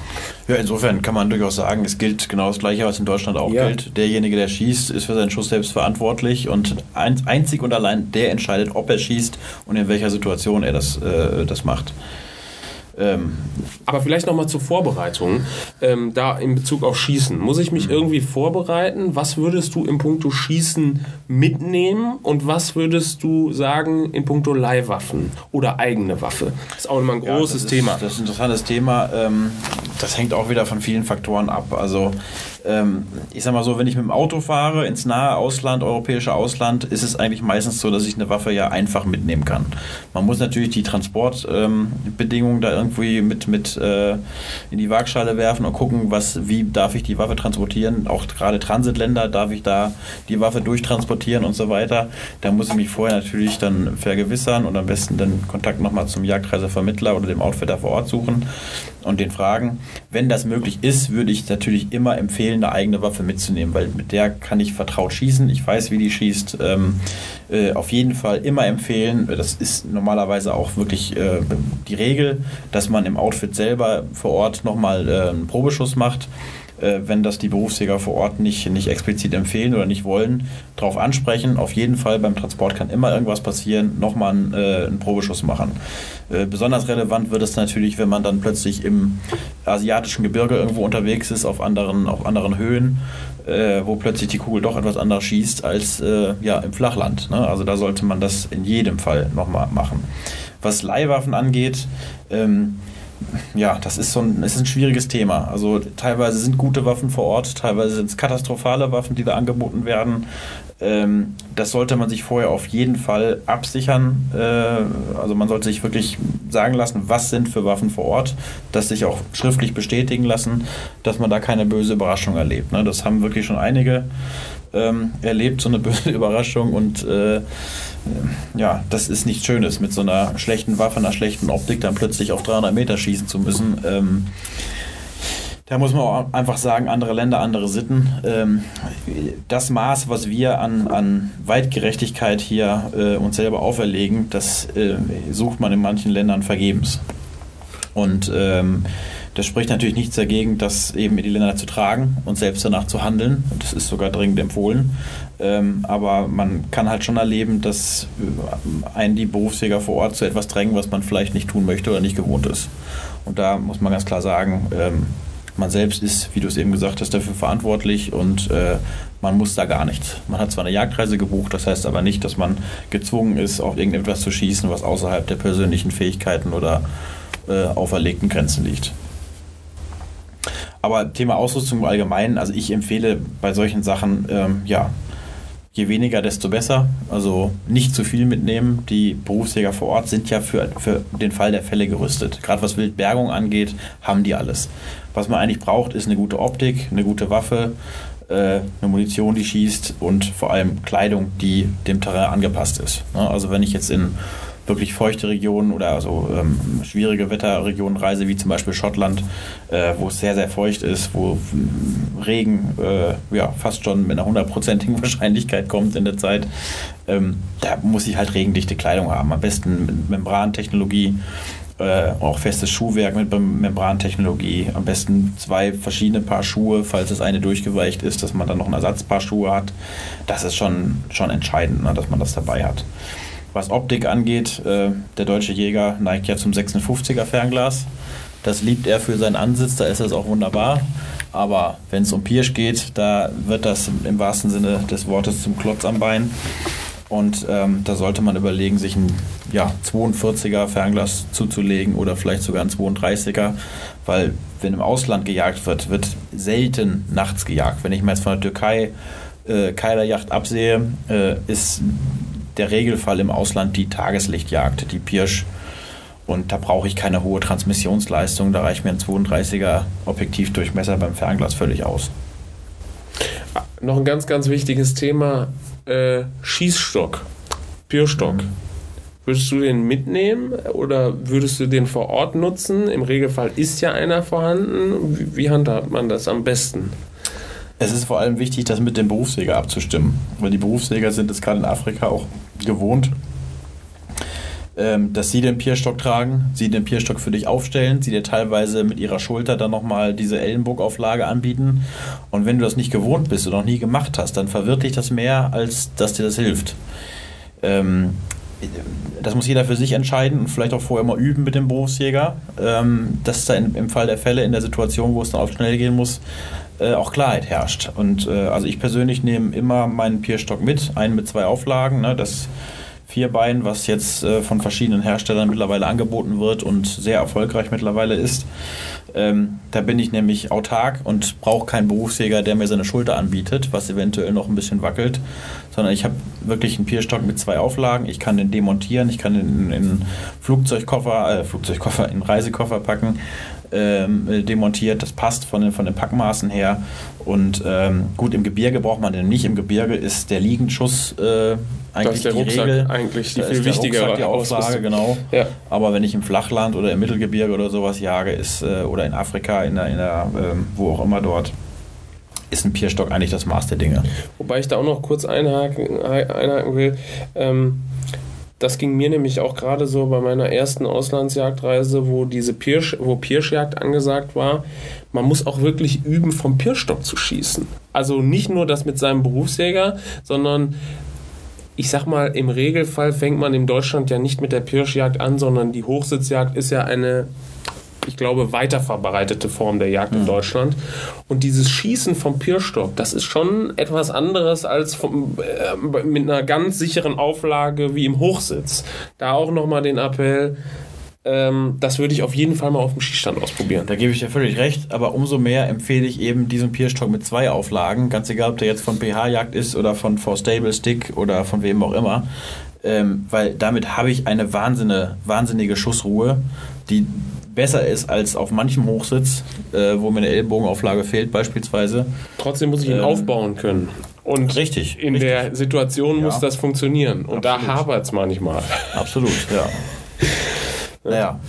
Ja, insofern kann man durchaus sagen, es gilt genau das Gleiche, was in Deutschland auch ja. gilt. Derjenige, der schießt, ist für seinen Schuss selbst verantwortlich und einzig und allein der entscheidet, ob er schießt und in welcher Situation er das, äh, das macht. Ähm, aber vielleicht nochmal zur Vorbereitung. Ähm, da in Bezug auf Schießen. Muss ich mich mhm. irgendwie vorbereiten? Was würdest du in puncto Schießen mitnehmen? Und was würdest du sagen in puncto Leihwaffen oder eigene Waffe? Das ist auch immer ein großes ja, das Thema. Ist, das ist ein interessantes Thema. Ähm, das hängt auch wieder von vielen Faktoren ab. Also ähm, ich sag mal so, wenn ich mit dem Auto fahre ins nahe Ausland, europäische Ausland, ist es eigentlich meistens so, dass ich eine Waffe ja einfach mitnehmen kann. Man muss natürlich die Transportbedingungen ähm, da irgendwie mit, mit äh, in die Waagschale werfen und gucken, was, wie darf ich die Waffe transportieren. Auch gerade Transitländer darf ich da die Waffe durchtransportieren und so weiter. Da muss ich mich vorher natürlich dann vergewissern und am besten dann Kontakt nochmal zum Jagdreisevermittler oder dem Outfitter vor Ort suchen und den fragen. Wenn das möglich ist, würde ich natürlich immer empfehlen, eine eigene Waffe mitzunehmen, weil mit der kann ich vertraut schießen. Ich weiß, wie die schießt. Ähm, äh, auf jeden Fall immer empfehlen. Das ist normalerweise auch wirklich äh, die Regel, dass man im Outfit selber vor Ort nochmal äh, einen Probeschuss macht äh, wenn das die Berufsjäger vor Ort nicht, nicht explizit empfehlen oder nicht wollen, darauf ansprechen. Auf jeden Fall beim Transport kann immer irgendwas passieren, nochmal einen, äh, einen Probeschuss machen. Äh, besonders relevant wird es natürlich, wenn man dann plötzlich im asiatischen Gebirge irgendwo unterwegs ist, auf anderen, auf anderen Höhen, äh, wo plötzlich die Kugel doch etwas anders schießt als äh, ja, im Flachland. Ne? Also da sollte man das in jedem Fall nochmal machen. Was Leihwaffen angeht, ähm, ja, das ist so ein, ist ein schwieriges Thema. Also teilweise sind gute Waffen vor Ort, teilweise sind es katastrophale Waffen, die da angeboten werden. Ähm, das sollte man sich vorher auf jeden Fall absichern. Äh, also man sollte sich wirklich sagen lassen, was sind für Waffen vor Ort, das sich auch schriftlich bestätigen lassen, dass man da keine böse Überraschung erlebt. Ne? Das haben wirklich schon einige ähm, erlebt, so eine <laughs> böse Überraschung und äh, ja, das ist nichts Schönes, mit so einer schlechten Waffe, einer schlechten Optik dann plötzlich auf 300 Meter schießen zu müssen. Ähm, Da muss man auch einfach sagen, andere Länder, andere Sitten. Ähm, das Maß, was wir an, an Weitgerechtigkeit hier äh, uns selber auferlegen, das äh, sucht man in manchen Ländern vergebens. Und ähm, das spricht natürlich nichts dagegen, das eben in die Länder zu tragen und selbst danach zu handeln. Das ist sogar dringend empfohlen. Ähm, aber man kann halt schon erleben, dass einen die Berufsjäger vor Ort zu etwas drängen, was man vielleicht nicht tun möchte oder nicht gewohnt ist. Und da muss man ganz klar sagen, ähm, man selbst ist, wie du es eben gesagt hast, dafür verantwortlich und äh, man muss da gar nichts. Man hat zwar eine Jagdreise gebucht, das heißt aber nicht, dass man gezwungen ist, auf irgendetwas zu schießen, was außerhalb der persönlichen Fähigkeiten oder äh, auferlegten Grenzen liegt. Aber Thema Ausrüstung im Allgemeinen, also ich empfehle bei solchen Sachen, ähm, ja, je weniger, desto besser. Also nicht zu viel mitnehmen. Die Berufsjäger vor Ort sind ja für, für den Fall der Fälle gerüstet. Gerade was Wildbergung angeht, haben die alles. Was man eigentlich braucht, ist eine gute Optik, eine gute Waffe, äh, eine Munition, die schießt und vor allem Kleidung, die dem Terrain angepasst ist. Ne? Also wenn ich jetzt in wirklich feuchte Regionen oder also ähm, schwierige Wetterregionen reise, wie zum Beispiel Schottland, äh, wo es sehr, sehr feucht ist, wo Regen äh, ja, fast schon mit einer hundertprozentigen <laughs> Wahrscheinlichkeit kommt in der Zeit, ähm, da muss ich halt regendichte Kleidung haben. Am besten mit Membrantechnologie. Äh, auch festes Schuhwerk mit Membrantechnologie. Am besten zwei verschiedene Paar Schuhe, falls das eine durchgeweicht ist, dass man dann noch ein Ersatzpaar Schuhe hat. Das ist schon, schon entscheidend, ne, dass man das dabei hat. Was Optik angeht, äh, der deutsche Jäger neigt ja zum 56er Fernglas. Das liebt er für seinen Ansitz, da ist das auch wunderbar. Aber wenn es um Pirsch geht, da wird das im wahrsten Sinne des Wortes zum Klotz am Bein. Und ähm, da sollte man überlegen, sich ein ja, 42er Fernglas zuzulegen oder vielleicht sogar ein 32er, weil wenn im Ausland gejagt wird, wird selten nachts gejagt. Wenn ich mal jetzt von der Türkei äh, Keilerjacht absehe, äh, ist der Regelfall im Ausland die Tageslichtjagd, die Pirsch. Und da brauche ich keine hohe Transmissionsleistung, da reicht mir ein 32er Objektivdurchmesser beim Fernglas völlig aus. Noch ein ganz, ganz wichtiges Thema: äh, Schießstock, Pirschstock. Mhm. Würdest du den mitnehmen oder würdest du den vor Ort nutzen? Im Regelfall ist ja einer vorhanden. Wie, wie handhabt man das am besten? Es ist vor allem wichtig, das mit dem Berufsjäger abzustimmen, weil die Berufsjäger sind es gerade in Afrika auch gewohnt, ähm, dass sie den Pierstock tragen, sie den Pierstock für dich aufstellen, sie dir teilweise mit ihrer Schulter dann nochmal diese Ellenbogauflage anbieten. Und wenn du das nicht gewohnt bist und noch nie gemacht hast, dann verwirrt dich das mehr, als dass dir das hilft. Ähm, das muss jeder für sich entscheiden und vielleicht auch vorher mal üben mit dem Berufsjäger, ähm, dass da im Fall der Fälle in der Situation, wo es dann auf schnell gehen muss, äh, auch Klarheit herrscht. Und äh, also ich persönlich nehme immer meinen Pierstock mit, einen mit zwei Auflagen, ne, das Vierbein, was jetzt äh, von verschiedenen Herstellern mittlerweile angeboten wird und sehr erfolgreich mittlerweile ist. Ähm, da bin ich nämlich autark und brauche keinen Berufsjäger, der mir seine Schulter anbietet, was eventuell noch ein bisschen wackelt, sondern ich habe wirklich einen Pierstock mit zwei Auflagen. Ich kann den demontieren, ich kann den in, in Flugzeugkoffer, äh, Flugzeugkoffer, in Reisekoffer packen ähm, demontiert. Das passt von den, von den Packmaßen her. Und ähm, gut, im Gebirge braucht man den nicht. Im Gebirge ist der Liegenschuss äh, eigentlich der die Rucksack Regel. eigentlich die Da viel ist der wichtigere Rucksack die Ausrüstung. genau. Ja. Aber wenn ich im Flachland oder im Mittelgebirge oder sowas jage, ist, äh, oder in Afrika, in der, in der ähm, wo auch immer dort, ist ein Pierstock eigentlich das Maß der Dinge. Wobei ich da auch noch kurz einhaken, einhaken will. Ähm, das ging mir nämlich auch gerade so bei meiner ersten Auslandsjagdreise, wo diese Pirsch, wo Pirschjagd angesagt war. Man muss auch wirklich üben, vom Pirschstock zu schießen. Also nicht nur das mit seinem Berufsjäger, sondern ich sag mal, im Regelfall fängt man in Deutschland ja nicht mit der Pirschjagd an, sondern die Hochsitzjagd ist ja eine, ich glaube, weiter verbreitete Form der Jagd in Deutschland. Und dieses Schießen vom Pirschstock, das ist schon etwas anderes als vom, äh, mit einer ganz sicheren Auflage wie im Hochsitz. Da auch nochmal den Appell, ähm, das würde ich auf jeden Fall mal auf dem Schießstand ausprobieren. Da gebe ich dir völlig recht, aber umso mehr empfehle ich eben diesen Pierstock mit zwei Auflagen, ganz egal, ob der jetzt von PH-Jagd ist oder von For Stable Stick oder von wem auch immer, ähm, weil damit habe ich eine wahnsinnige, wahnsinnige Schussruhe, die besser ist als auf manchem Hochsitz, äh, wo mir eine Ellbogenauflage fehlt beispielsweise. Trotzdem muss ich ihn Ähm, aufbauen können. Und Richtig, in richtig. der Situation muss Ja. das funktionieren. Und da Absolut. hapert es manchmal. Absolut, ja. <laughs> naja.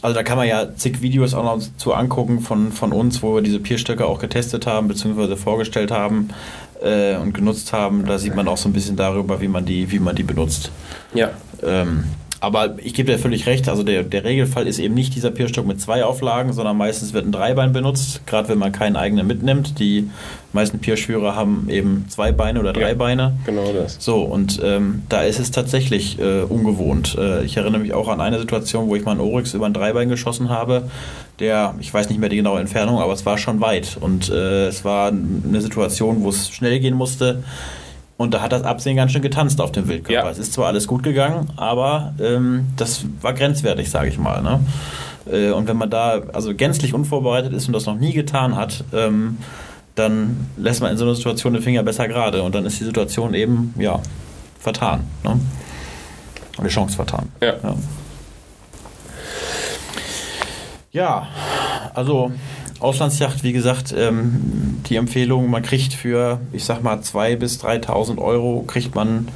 also da kann man ja zig Videos auch noch zu angucken von, von uns, wo wir diese Pierstöcke auch getestet haben, beziehungsweise vorgestellt haben äh, und genutzt haben. Da sieht man auch so ein bisschen darüber, wie man die, wie man die benutzt. Ja. Ähm, aber ich gebe dir völlig recht, also der, der Regelfall ist eben nicht dieser Pierstock mit zwei Auflagen, sondern meistens wird ein Dreibein benutzt, gerade wenn man keinen eigenen mitnimmt. Die meisten Pierschwürer haben eben zwei Beine oder drei Ja. Beine. Genau das. So, und ähm, da ist es tatsächlich äh, ungewohnt. Äh, ich erinnere mich auch an eine Situation, wo ich mal einen Oryx über ein Dreibein geschossen habe. Der, ich weiß nicht mehr die genaue Entfernung, aber es war schon weit. Und äh, es war eine Situation, wo es schnell gehen musste. Und da hat das Absehen ganz schön getanzt auf dem Wildkörper. Ja. Es ist zwar alles gut gegangen, aber ähm, das war grenzwertig, sage ich mal. Ne? Äh, und wenn man da also gänzlich unvorbereitet ist und das noch nie getan hat, ähm, dann lässt man in so einer Situation den Finger besser gerade und dann ist die Situation eben, ja, vertan. Ne? Eine Chance vertan. Ja. Ja, ja also Auslandsjacht, wie gesagt, ähm, die Empfehlung, man kriegt für, ich sag mal, 2.000 bis 3.000 Euro, kriegt man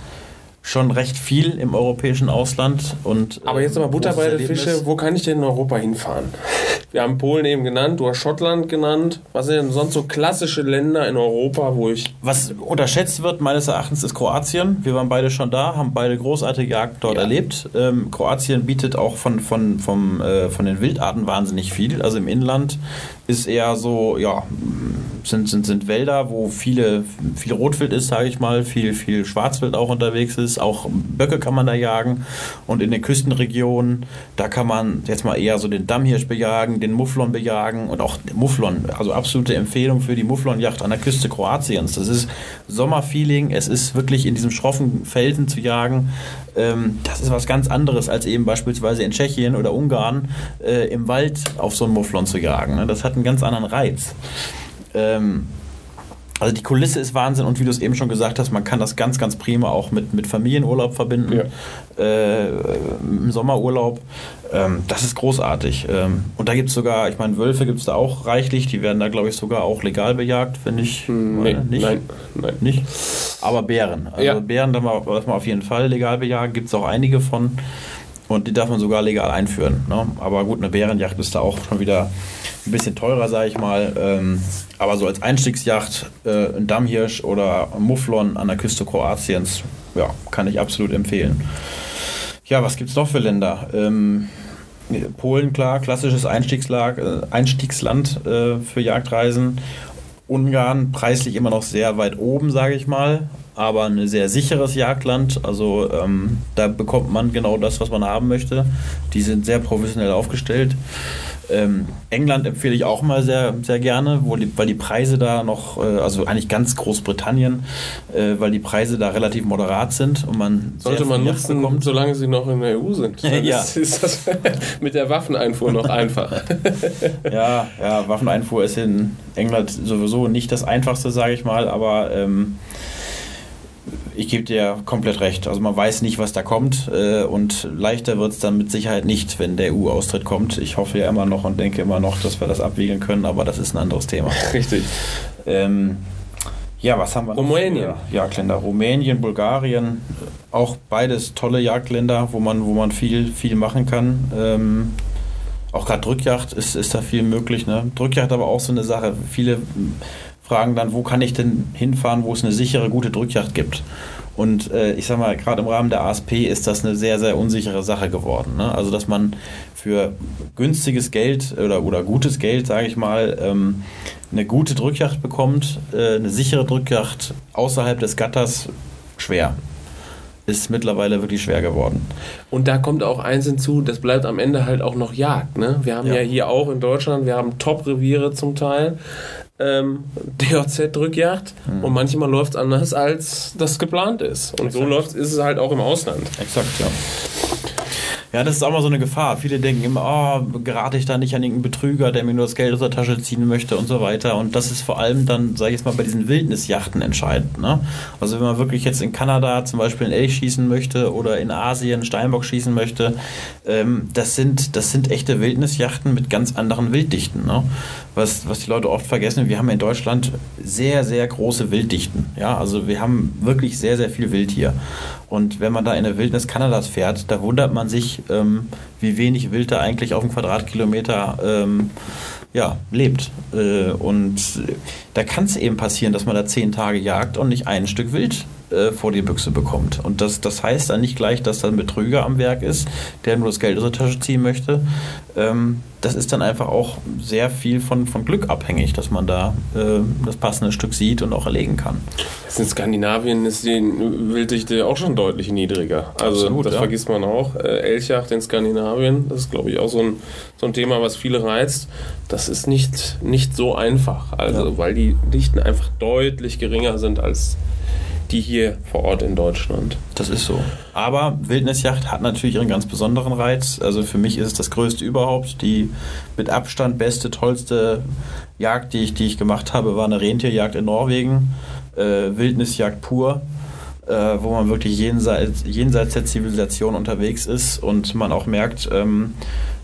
schon recht viel im europäischen Ausland. Und, Aber jetzt aber äh, Butter bei der Fische, wo kann ich denn in Europa hinfahren? <laughs> Wir haben Polen eben genannt, du hast Schottland genannt. Was sind denn sonst so klassische Länder in Europa, wo ich. Was unterschätzt wird, meines Erachtens, ist Kroatien. Wir waren beide schon da, haben beide großartige Jagd dort Ja. erlebt. Ähm, Kroatien bietet auch von, von, vom, äh, von den Wildarten wahnsinnig viel. Also im Inland ist eher so, ja, sind, sind, sind Wälder, wo viele, viel Rotwild ist, sage ich mal, viel, viel Schwarzwild auch unterwegs ist. Auch Böcke kann man da jagen. Und in den Küstenregionen, da kann man jetzt mal eher so den Dammhirsch bejagen, den Mufflon bejagen und auch Mufflon. Also absolute Empfehlung für die Mufflonjacht an der Küste Kroatiens. Das ist Sommerfeeling. Es ist wirklich in diesem schroffen Felsen zu jagen. Ähm, das ist was ganz anderes, als eben beispielsweise in Tschechien oder Ungarn äh, im Wald auf so einen Mufflon zu jagen. Ne? Das hat einen ganz anderen Reiz. Ähm, also die Kulisse ist Wahnsinn und wie du es eben schon gesagt hast, man kann das ganz, ganz prima auch mit, mit Familienurlaub verbinden, äh, im Sommerurlaub. Ähm, das ist großartig. Ähm, und da gibt es sogar, ich meine, Wölfe gibt es da auch reichlich, die werden da, glaube ich, sogar auch legal bejagt, wenn ich Nee, meine, nicht. nein, nein. Nicht? Aber Bären. Also Ja. Bären darf man, darf man auf jeden Fall legal bejagen, gibt es auch einige von. Und die darf man sogar legal einführen. Ne? Aber gut, eine Bärenjacht ist da auch schon wieder ein bisschen teurer, sage ich mal. Ähm, aber so als Einstiegsjacht äh, ein Dammhirsch oder Mufflon an der Küste Kroatiens, ja, kann ich absolut empfehlen. Ja, was gibt es noch für Länder? Ähm, Polen, klar, klassisches äh, Einstiegsland äh, für Jagdreisen. Ungarn preislich immer noch sehr weit oben, sage ich mal, aber ein sehr sicheres Jagdland. Also ähm, da bekommt man genau das, was man haben möchte. Die sind sehr professionell aufgestellt. Ähm, England empfehle ich auch mal sehr, sehr gerne, die, weil die Preise da noch, äh, also eigentlich ganz Großbritannien, äh, weil die Preise da relativ moderat sind und man Sollte man nutzen, solange sie noch in der EU sind. <laughs> Ja. ist, ist das <laughs> mit der Waffeneinfuhr noch einfach. <laughs> Ja, ja, Waffeneinfuhr ist in England sowieso nicht das Einfachste, sage ich mal, aber ähm, ich gebe dir komplett recht. Also man weiß nicht, was da kommt äh, und leichter wird es dann mit Sicherheit nicht, wenn der EU-Austritt kommt. Ich hoffe ja immer noch und denke immer noch, dass wir das abwiegeln können, aber das ist ein anderes Thema. <laughs> Richtig. Ähm, ja, was haben wir noch? Rumänien. für Jagdländer. Rumänien, Bulgarien, auch beides tolle Jagdländer, wo man, wo man viel, viel machen kann. Ähm, auch gerade Drückjagd ist, ist da viel möglich. Ne? Drückjagd aber auch so eine Sache. Viele fragen dann, wo kann ich denn hinfahren, wo es eine sichere, gute Drückjagd gibt. Und äh, ich sag mal, gerade im Rahmen der ASP ist das eine sehr, sehr unsichere Sache geworden. Ne? Also, dass man für günstiges Geld oder, oder gutes Geld, sage ich mal, ähm, eine gute Drückjagd bekommt, äh, eine sichere Drückjagd außerhalb des Gatters, schwer. Ist mittlerweile wirklich schwer geworden. Und da kommt auch eins hinzu, das bleibt am Ende halt auch noch Jagd. Ne? Wir haben ja. Ja. hier auch in Deutschland, wir haben Top-Reviere zum Teil, ähm, DOZ-Drückjagd und manchmal läuft es anders, als das geplant ist. Und so Exakt. läuft ist es halt auch im Ausland. Exakt, ja. Ja, das ist auch mal so eine Gefahr. Viele denken immer, oh, gerate ich da nicht an irgendeinen Betrüger, der mir nur das Geld aus der Tasche ziehen möchte und so weiter. Und das ist vor allem dann, sage ich jetzt mal, bei diesen Wildnisjachten entscheidend. Ne? Also wenn man wirklich jetzt in Kanada zum Beispiel einen Elch schießen möchte oder in Asien einen Steinbock schießen möchte, ähm, das, sind, das sind echte Wildnisjachten mit ganz anderen Wilddichten. Ne? Was, was die Leute oft vergessen, wir haben in Deutschland sehr, sehr große Wilddichten. Ja, also wir haben wirklich sehr, sehr viel Wild hier. Und wenn man da in der Wildnis Kanadas fährt, da wundert man sich, ähm, wie wenig Wild da eigentlich auf dem Quadratkilometer ähm, ja, lebt. Äh, und da kann es eben passieren, dass man da zehn Tage jagt und nicht ein Stück Wild äh, vor die Büchse bekommt. Und das, das heißt dann nicht gleich, dass da ein Betrüger am Werk ist, der nur das Geld aus der Tasche ziehen möchte. Ähm, das ist dann einfach auch sehr viel von, von Glück abhängig, dass man da äh, das passende Stück sieht und auch erlegen kann. In Skandinavien ist die Wilddichte auch schon deutlich niedriger. Also Absolut, das ja. vergisst man auch. Äh, Elchjacht in Skandinavien, das ist glaube ich auch so ein, so ein Thema, was viele reizt. Das ist nicht, nicht so einfach. Also ja. weil die Dichten einfach deutlich geringer sind als die hier vor Ort in Deutschland. Das ist so. Aber Wildnisjacht hat natürlich ihren ganz besonderen Reiz. Also für mich ist es das größte überhaupt. Die mit Abstand beste, tollste Jagd, die ich, die ich gemacht habe, war eine Rentierjagd in Norwegen. Äh, Wildnisjagd pur. Äh, wo man wirklich jenseits, jenseits der Zivilisation unterwegs ist und man auch merkt, ähm,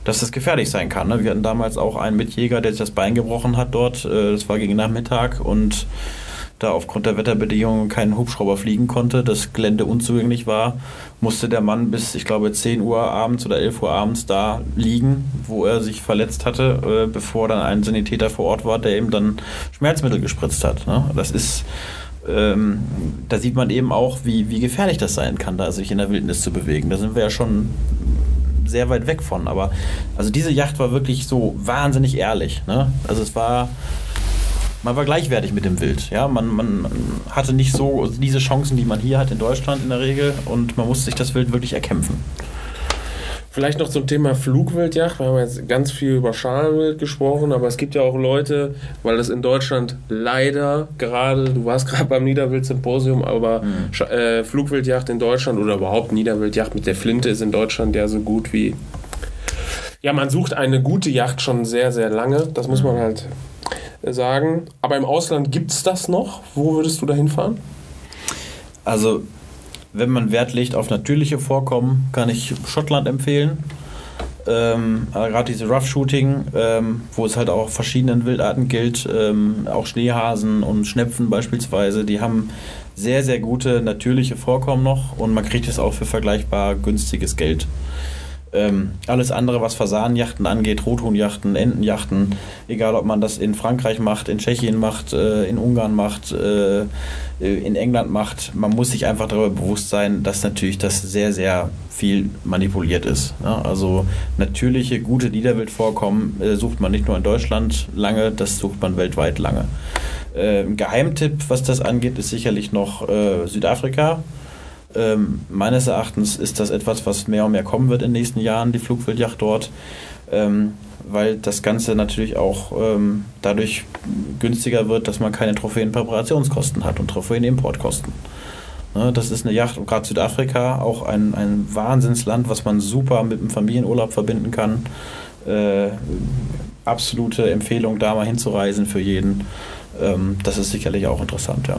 dass es gefährlich sein kann. Ne? Wir hatten damals auch einen Mitjäger, der sich das Bein gebrochen hat dort. Äh, das war gegen Nachmittag und da aufgrund der Wetterbedingungen kein Hubschrauber fliegen konnte, das Gelände unzugänglich war, musste der Mann bis, ich glaube, 10 Uhr abends oder 11 Uhr abends da liegen, wo er sich verletzt hatte, äh, bevor dann ein Sanitäter vor Ort war, der ihm dann Schmerzmittel gespritzt hat. Ne? Das ist, ähm, da sieht man eben auch, wie, wie gefährlich das sein kann, da sich in der Wildnis zu bewegen. Da sind wir ja schon sehr weit weg von. Aber also diese Yacht war wirklich so wahnsinnig ehrlich. Ne? Also es war man war gleichwertig mit dem Wild. Ja, man, man hatte nicht so diese Chancen, die man hier hat in Deutschland in der Regel und man musste sich das Wild wirklich erkämpfen. Vielleicht noch zum Thema Flugwildjagd. Wir haben jetzt ganz viel über Schalenwild gesprochen, aber es gibt ja auch Leute, weil das in Deutschland leider gerade, du warst <laughs> gerade beim Niederwild-Symposium, aber mhm. äh, Flugwildjagd in Deutschland oder überhaupt Niederwildjagd mit der Flinte ist in Deutschland ja so gut wie. Ja, man sucht eine gute Yacht schon sehr, sehr lange. Das muss man halt sagen. Aber im Ausland gibt es das noch. Wo würdest du da hinfahren? Also, wenn man Wert legt auf natürliche Vorkommen, kann ich Schottland empfehlen. Ähm, Gerade diese Rough Shooting, ähm, wo es halt auch verschiedenen Wildarten gilt, ähm, auch Schneehasen und Schnepfen beispielsweise, die haben sehr, sehr gute natürliche Vorkommen noch und man kriegt es auch für vergleichbar günstiges Geld. Ähm, alles andere, was Fasanenjachten angeht, Rothuhnjachten, Entenjachten, egal ob man das in Frankreich macht, in Tschechien macht, äh, in Ungarn macht, äh, in England macht, man muss sich einfach darüber bewusst sein, dass natürlich das sehr, sehr viel manipuliert ist. Ja, also natürliche, gute Niederwildvorkommen äh, sucht man nicht nur in Deutschland lange, das sucht man weltweit lange. Äh, Geheimtipp, was das angeht, ist sicherlich noch äh, Südafrika ähm, meines Erachtens ist das etwas, was mehr und mehr kommen wird in den nächsten Jahren, die Flugwildjacht dort, ähm, weil das Ganze natürlich auch ähm, dadurch günstiger wird, dass man keine Trophäenpräparationskosten hat und Trophäenimportkosten. Ne, das ist eine Yacht, gerade Südafrika, auch ein, ein Wahnsinnsland, was man super mit dem Familienurlaub verbinden kann. Äh, absolute Empfehlung, da mal hinzureisen für jeden. Ähm, das ist sicherlich auch interessant, ja.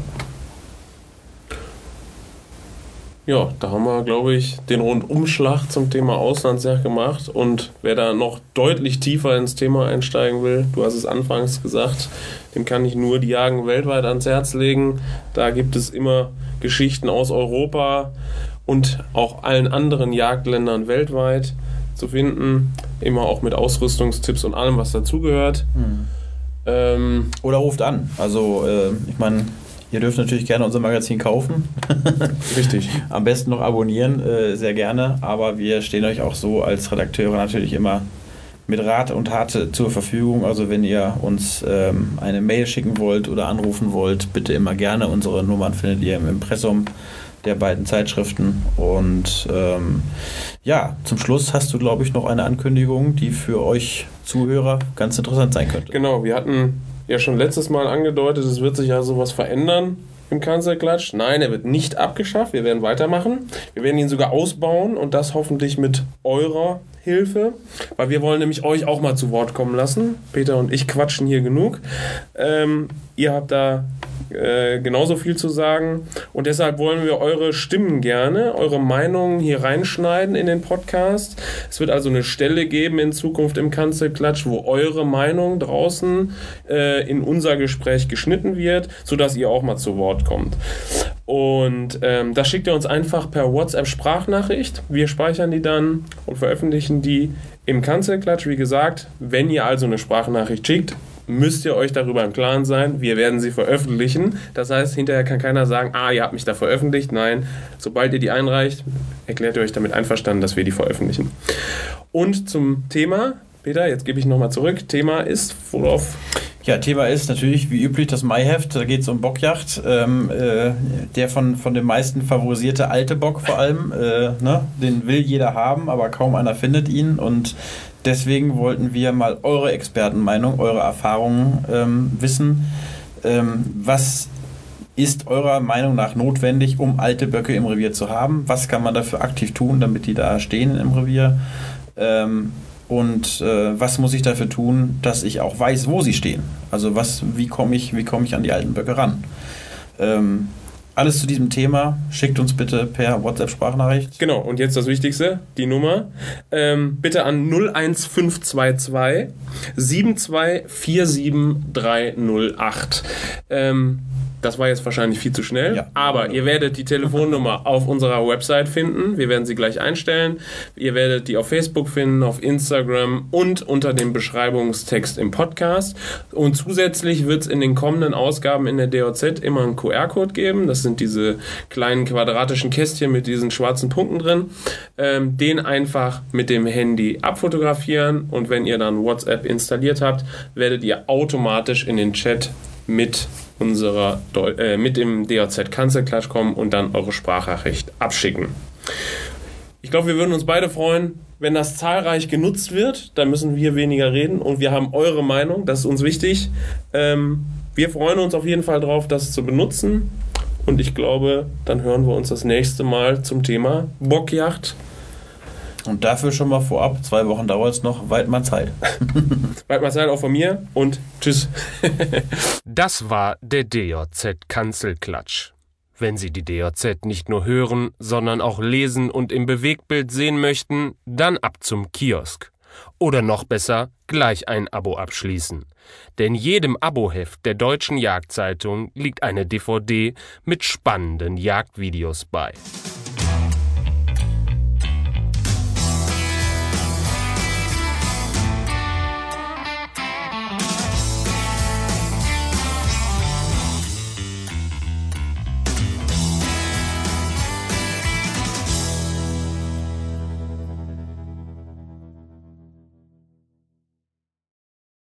Ja, da haben wir, glaube ich, den Rundumschlag zum Thema Auslandsjagd gemacht. Und wer da noch deutlich tiefer ins Thema einsteigen will, du hast es anfangs gesagt, dem kann ich nur die Jagen weltweit ans Herz legen. Da gibt es immer Geschichten aus Europa und auch allen anderen Jagdländern weltweit zu finden. Immer auch mit Ausrüstungstipps und allem, was dazugehört. Hm. Ähm, Oder ruft an. Also, äh, ich meine, Ihr dürft natürlich gerne unser Magazin kaufen. <laughs> Richtig. Am besten noch abonnieren, äh, sehr gerne. Aber wir stehen euch auch so als Redakteure natürlich immer mit Rat und Tat zur Verfügung. Also wenn ihr uns ähm, eine Mail schicken wollt oder anrufen wollt, bitte immer gerne. Unsere Nummern findet ihr im Impressum der beiden Zeitschriften. Und ähm, ja, zum Schluss hast du, glaube ich, noch eine Ankündigung, die für euch Zuhörer ganz interessant sein könnte. Genau, wir hatten ja schon letztes Mal angedeutet, es wird sich ja sowas verändern im Kanzlerklatsch. Nein, er wird nicht abgeschafft. Wir werden weitermachen. Wir werden ihn sogar ausbauen und das hoffentlich mit eurer Hilfe, weil wir wollen nämlich euch auch mal zu Wort kommen lassen. Peter und ich quatschen hier genug. Ähm, ihr habt da äh, genauso viel zu sagen. Und deshalb wollen wir eure Stimmen gerne, eure Meinungen hier reinschneiden in den Podcast. Es wird also eine Stelle geben in Zukunft im Kanzelklatsch, wo eure Meinung draußen äh, in unser Gespräch geschnitten wird, sodass ihr auch mal zu Wort kommt. Und ähm, das schickt ihr uns einfach per WhatsApp-Sprachnachricht. Wir speichern die dann und veröffentlichen die im Kanzelklatsch. Wie gesagt, wenn ihr also eine Sprachnachricht schickt, müsst ihr euch darüber im Klaren sein, wir werden sie veröffentlichen. Das heißt, hinterher kann keiner sagen, ah, ihr habt mich da veröffentlicht. Nein, sobald ihr die einreicht, erklärt ihr euch damit einverstanden, dass wir die veröffentlichen. Und zum Thema, Peter, jetzt gebe ich nochmal zurück. Thema ist, worauf? Ja, Thema ist natürlich wie üblich das Maiheft. Da geht es um Bockjacht. Ähm, äh, der von, von den meisten favorisierte alte Bock vor allem. Äh, ne? Den will jeder haben, aber kaum einer findet ihn. Und Deswegen wollten wir mal eure Expertenmeinung, eure Erfahrungen ähm, wissen. Ähm, was ist eurer Meinung nach notwendig, um alte Böcke im Revier zu haben? Was kann man dafür aktiv tun, damit die da stehen im Revier? Und äh, was muss ich dafür tun, dass ich auch weiß, wo sie stehen? Also was, wie komme ich, wie ich an die alten Böcke ran? Ähm, alles zu diesem Thema schickt uns bitte per WhatsApp-Sprachnachricht. Genau, und jetzt das Wichtigste, die Nummer. Ähm, bitte an 01522 7247308. Ähm, das war jetzt wahrscheinlich viel zu schnell, ja. aber ihr werdet die Telefonnummer auf unserer Website finden. Wir werden sie gleich einstellen. Ihr werdet die auf Facebook finden, auf Instagram und unter dem Beschreibungstext im Podcast. Und zusätzlich wird es in den kommenden Ausgaben in der DOZ immer einen QR-Code geben. Das sind diese kleinen quadratischen Kästchen mit diesen schwarzen Punkten drin. Ähm, den einfach mit dem Handy abfotografieren und wenn ihr dann WhatsApp installiert habt, werdet ihr automatisch in den Chat mit unserer Deu äh, mit dem DOZ Kanzelklatsch kommen und dann eure Sprachnachricht abschicken. Ich glaube, wir würden uns beide freuen, wenn das zahlreich genutzt wird. Dann müssen wir weniger reden und wir haben eure Meinung. Das ist uns wichtig. Ähm, wir freuen uns auf jeden Fall drauf, das zu benutzen. Und ich glaube, dann hören wir uns das nächste Mal zum Thema Bockjacht und dafür schon mal vorab, zwei Wochen dauert es noch, weit mal Zeit. <laughs> weit mal Zeit auch von mir und tschüss. <laughs> das war der DJZ Kanzelklatsch. Wenn Sie die DJZ nicht nur hören, sondern auch lesen und im Bewegtbild sehen möchten, dann ab zum Kiosk. Oder noch besser, gleich ein Abo abschließen. Denn jedem Aboheft der Deutschen Jagdzeitung liegt eine DVD mit spannenden Jagdvideos bei.